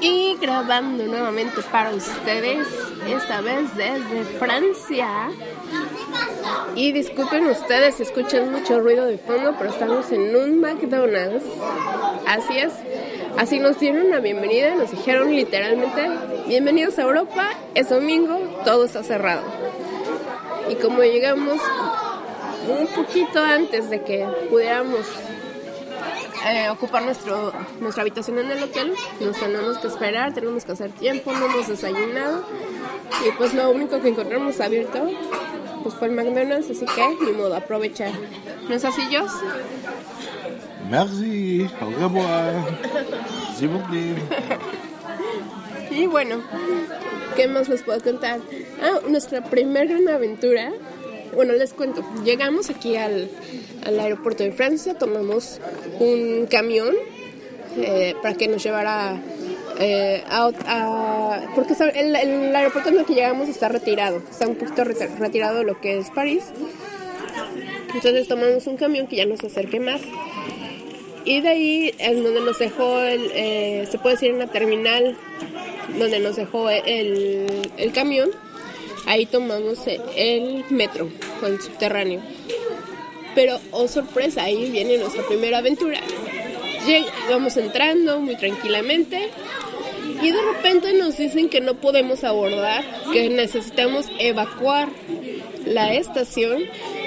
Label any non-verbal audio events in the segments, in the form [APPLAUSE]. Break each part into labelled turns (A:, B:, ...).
A: y grabando nuevamente para ustedes, esta vez desde Francia. Y disculpen ustedes escuchan mucho ruido de fondo, pero estamos en un McDonald's. Así es. Así nos dieron la bienvenida, nos dijeron literalmente, bienvenidos a Europa, es domingo, todo está cerrado. Y como llegamos un poquito antes de que pudiéramos eh, ocupar nuestro, nuestra habitación en el hotel, nos tenemos que esperar, tenemos que hacer tiempo, no hemos desayunado y pues lo único que encontramos abierto pues fue el McDonald's, así que ni modo, aprovechar. ¿No es así, Jos?
B: Merci, au revoir.
A: Y bueno, ¿qué más les puedo contar? Ah, nuestra primera gran aventura bueno, les cuento. Llegamos aquí al, aeropuerto de Francia, tomamos un camión eh, para que nos llevara eh, a, porque el, aeropuerto en el que llegamos está retirado, está un poquito retirado de lo que es París. Entonces tomamos un camión que ya nos acerque más. Y de ahí en donde nos dejó, el, eh, se puede decir en la terminal, donde nos dejó el camión, ahí tomamos el metro, o el subterráneo. Pero, oh sorpresa, ahí viene nuestra primera aventura. Vamos entrando muy tranquilamente y de repente nos dicen que no podemos abordar, que necesitamos evacuar la estación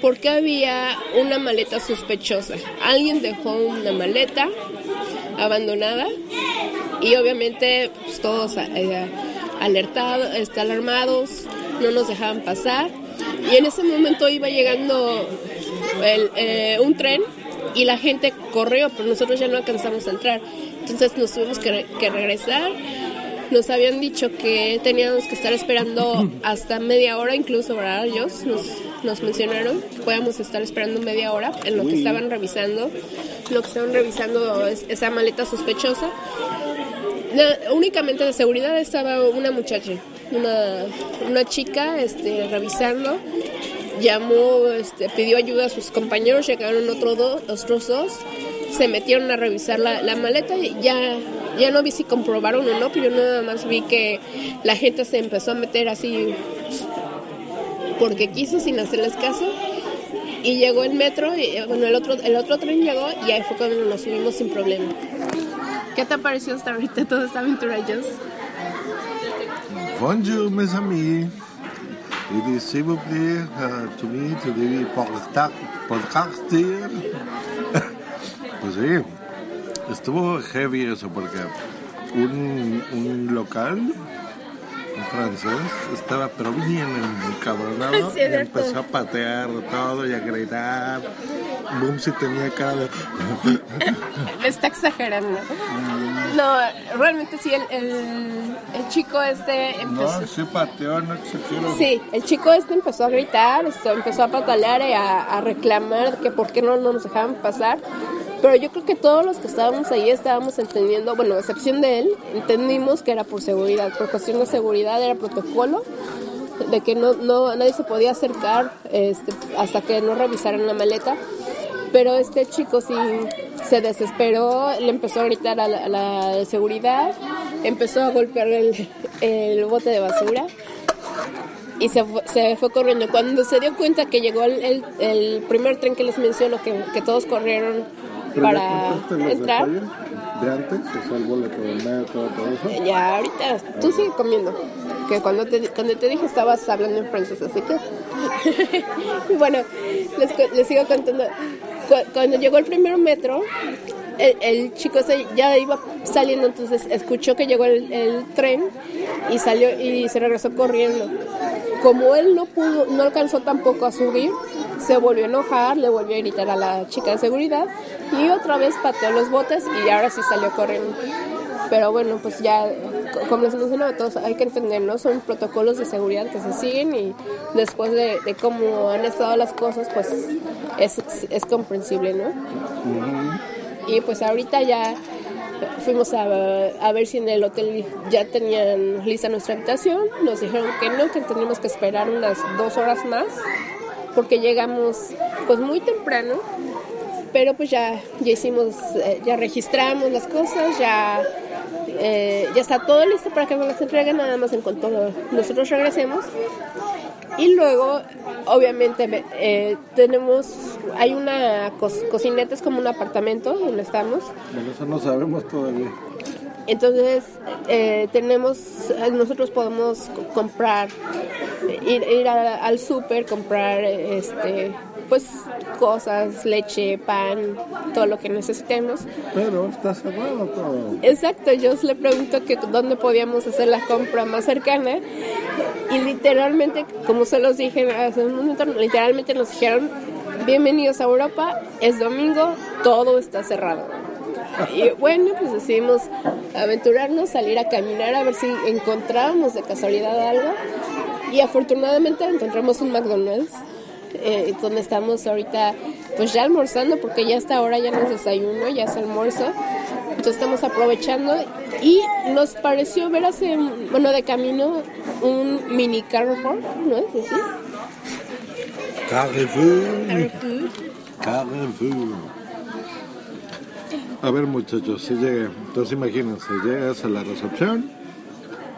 A: porque había una maleta sospechosa. Alguien dejó una maleta abandonada y obviamente pues, todos eh, alertados, este, alarmados, no nos dejaban pasar. Y en ese momento iba llegando eh, un tren y la gente corrió, pero nosotros ya no alcanzamos a entrar. Entonces nos tuvimos que, regresar. Nos habían dicho que teníamos que estar esperando [LAUGHS] hasta media hora, incluso, ¿verdad? Ellos nos, nos mencionaron que podíamos estar esperando media hora en lo que estaban revisando. Lo que estaban revisando es esa maleta sospechosa. únicamente de seguridad estaba una muchacha una, una chica este, revisando, llamó, este, pidió ayuda a sus compañeros, llegaron otros dos, otros dos, se metieron a revisar la, la, maleta y ya, ya no vi si comprobaron o no, pero yo nada más vi que la gente se empezó a meter así porque quiso sin hacerles caso y llegó el metro y bueno el otro el otro tren llegó y ahí fue cuando nos subimos sin problema. ¿Qué te pareció hasta ahorita toda esta aventura, Joss?
B: Bonjour mes amis. It is s'il vous plaît uh, to me [LAUGHS] pues sí, estuvo heavy eso porque un, un local francés estaba pero bien encabronado y empezó a patear todo y a gritar. Boom si tenía cara de... [LAUGHS]
A: Me está exagerando. No, realmente sí, el, el, chico este
B: empezó... No, sí pateó, no exageró.
A: Sí, el chico este empezó a gritar, empezó a patalear y a, a reclamar que por qué no, no nos dejaban pasar. Pero yo creo que todos los que estábamos ahí estábamos entendiendo, bueno, a excepción de él, entendimos que era por seguridad, por cuestión de seguridad, era protocolo, de que no, no nadie se podía acercar este, hasta que no revisaran la maleta. Pero este chico sí se desesperó, le empezó a gritar a la, seguridad, empezó a golpear el, bote de basura y se fue, corriendo. Cuando se dio cuenta que llegó el, primer tren que les menciono, que todos corrieron para entrar.
B: De antes, o el boleto todo eso.
A: Ya, ahorita, tú sigue comiendo. Que cuando te, cuando te dije estabas hablando en francés, así que. [LAUGHS] bueno, les, les sigo contando. Cuando llegó el primer metro, el, el, chico se, ya iba saliendo, entonces escuchó que llegó el, el, tren y salió y se regresó corriendo. Como él no pudo, no alcanzó tampoco a subir, se volvió a enojar, le volvió a gritar a la chica de seguridad y otra vez pateó los botes y ahora sí salió corriendo. Pero bueno, pues ya, como les mencionaba todos, hay que entender, ¿no? Son protocolos de seguridad que se siguen y después de, cómo han estado las cosas, pues es, es comprensible, ¿no? Y pues ahorita ya fuimos a, a, ver si en el hotel ya tenían lista nuestra habitación. Nos dijeron que no, que teníamos que esperar unas dos horas más porque llegamos pues muy temprano pero pues ya, ya hicimos, eh, ya registramos las cosas, ya, eh, ya está todo listo para que nos las entreguen, nada más en cuanto nosotros regresemos. Y luego, obviamente, eh, tenemos, hay una cocineta, es como un apartamento donde estamos.
B: Bueno, eso no sabemos todavía.
A: Entonces, eh, tenemos, nosotros podemos comprar, ir, ir al súper, comprar, este, pues, cosas, leche, pan, todo lo que necesitemos.
B: Pero está cerrado todo.
A: Exacto, yo le pregunto que dónde podíamos hacer la compra más cercana y literalmente, como se los dije hace un momento, literalmente nos dijeron, bienvenidos a Europa, es domingo, todo está cerrado. Y bueno, pues decidimos aventurarnos, salir a caminar a ver si encontrábamos de casualidad algo. Y afortunadamente encontramos un McDonald's, eh, donde estamos ahorita pues ya almorzando, porque ya hasta ahora ya no es desayuno, ya es almuerzo. Entonces estamos aprovechando y nos pareció ver hace, bueno, de camino un mini Carrefour, ¿no es así?
B: Carrefour. Carrefour. Carrefour. A ver muchachos, si llega, entonces imagínense, llegas a la recepción,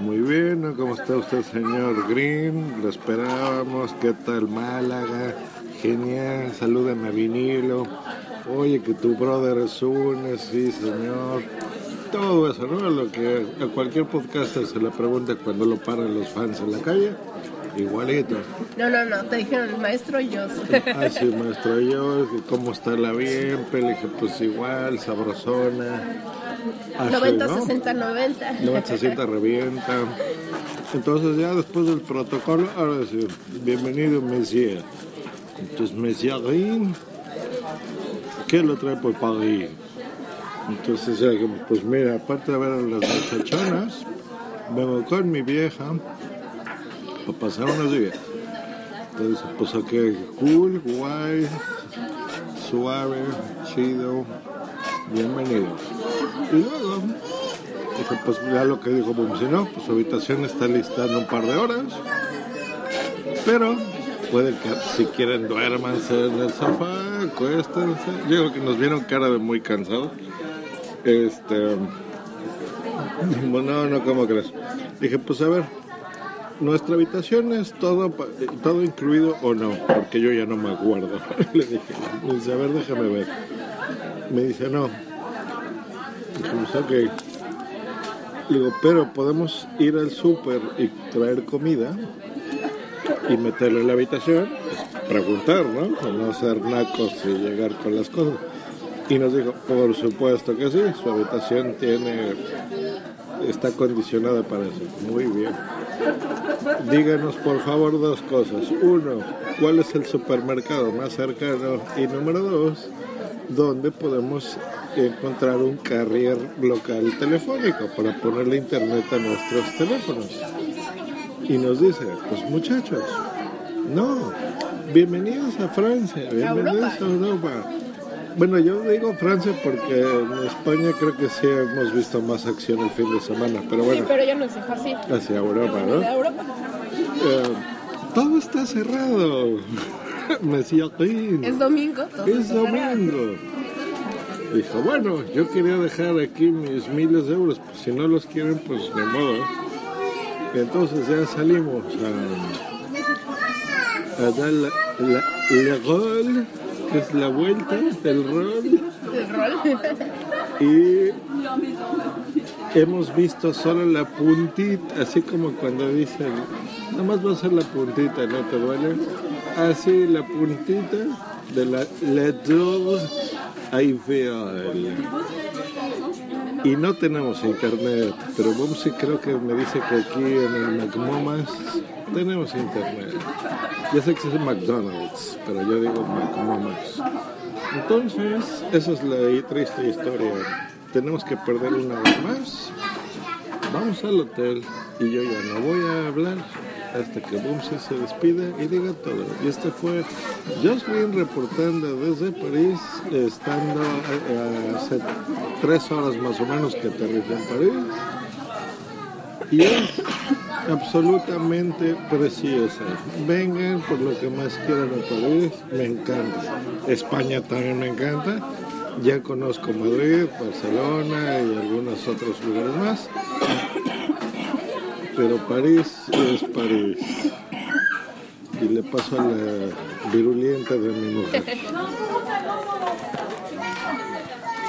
B: muy bien, ¿cómo está usted señor Green? Lo esperábamos, ¿qué tal Málaga? Genial, salúdame a vinilo. Oye, que tu brother es un, sí señor. Todo eso, ¿no? Lo que a cualquier podcaster se le pregunta cuando lo paran los fans en la calle. Igualito.
A: No, no, no, te dijeron maestro yo. [LAUGHS]
B: Ah, sí, maestro yo, ¿cómo está la bien? Le dije, pues igual, sabrosona.
A: 90, 60, 90.
B: 90, 60, revienta. Entonces ya después del protocolo, ahora sí, bienvenido Messier. Entonces Messier, ¿qué lo trae por París? Entonces, pues mira, aparte de ver a las muchachonas, vengo con mi vieja pasar unos días. Entonces, pues aquí, cool, guay, suave, chido, bienvenido. Y luego, dije, pues ya lo que dijo si no, pues su habitación está lista en un par de horas. Pero puede que si quieren duérmanse en el sofá, acuéstense. Creo que nos vieron cara de muy cansados. Este. [LAUGHS] Bueno, no, ¿cómo crees? Dije, pues a ver, nuestra habitación es todo, todo incluido o no, porque yo ya no me acuerdo. [LAUGHS] Le dije, dice, a ver, déjame ver. Me dice, no. Dijimos, ok. Le digo, pero podemos ir al súper y traer comida y meterlo en la habitación, pues, preguntar, ¿no? no ser nacos y llegar con las cosas. Y nos dijo, por supuesto que sí, su habitación tiene, está condicionada para eso. Muy bien. Díganos por favor dos cosas. Uno, ¿cuál es el supermercado más cercano? Y número dos, ¿dónde podemos encontrar un carrier local telefónico para ponerle internet a nuestros teléfonos? Y nos dice, pues muchachos, no, bienvenidos a Francia, bienvenidos a Europa. Bueno, yo digo Francia porque en España creo que sí hemos visto más acción el fin de semana, pero bueno.
A: Sí, pero ya no es así.
B: Hacia Europa, ¿no? Europa. Eh, todo está cerrado. [LAUGHS] Me
A: Es domingo.
B: es domingo. Dijo, bueno, yo quería dejar aquí mis miles de euros, pues si no los quieren, pues de modo. Entonces ya salimos a, a dar la, la, la gol que es la vuelta del rol. Y hemos visto solo la puntita, así como cuando dicen, nada más va a ser la puntita, ¿no te duele? Así la puntita de la, la Tour Eiffel. Y no tenemos internet, pero Bumsy creo que me dice que aquí en el McMomas tenemos internet. Ya sé que es McDonald's, pero yo digo McMomas. Entonces, esa es la triste historia. Tenemos que perder una vez más. Vamos al hotel y yo ya no voy a hablar hasta que Bumsy se despida y diga todo. Y este fue Jocelyn reportando desde París, estando hace tres horas más o menos que aterrizó en París. y es absolutamente preciosa. Vengan por lo que más quieran a París, me encanta. España también me encanta. Ya conozco Madrid, Barcelona y algunos otros lugares más. Pero París es París. Y le paso a la virulenta de mi mujer. [LAUGHS]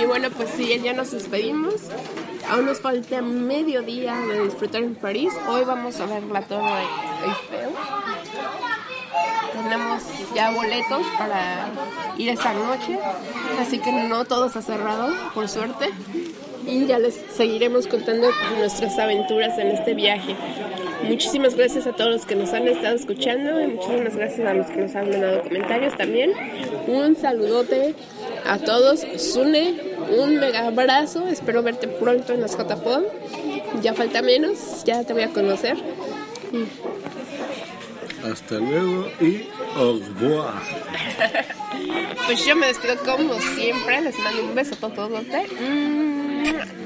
A: Y bueno, pues sí, ya nos despedimos. Aún nos falta medio día de disfrutar en París. Hoy vamos a ver la Torre Eiffel. Tenemos ya boletos para ir esta noche, así que no todo está cerrado, por suerte. Y ya les seguiremos contando nuestras aventuras en este viaje. Muchísimas gracias a todos los que nos han estado escuchando y muchísimas gracias a los que nos han mandado comentarios también. Un saludote a todos. Sune, un mega abrazo. Espero verte pronto en las JPod. Ya falta menos, ya te voy a conocer.
B: Hasta luego y au revoir. [LAUGHS]
A: pues yo me despido como siempre. Les mando un beso a todos. Yeah.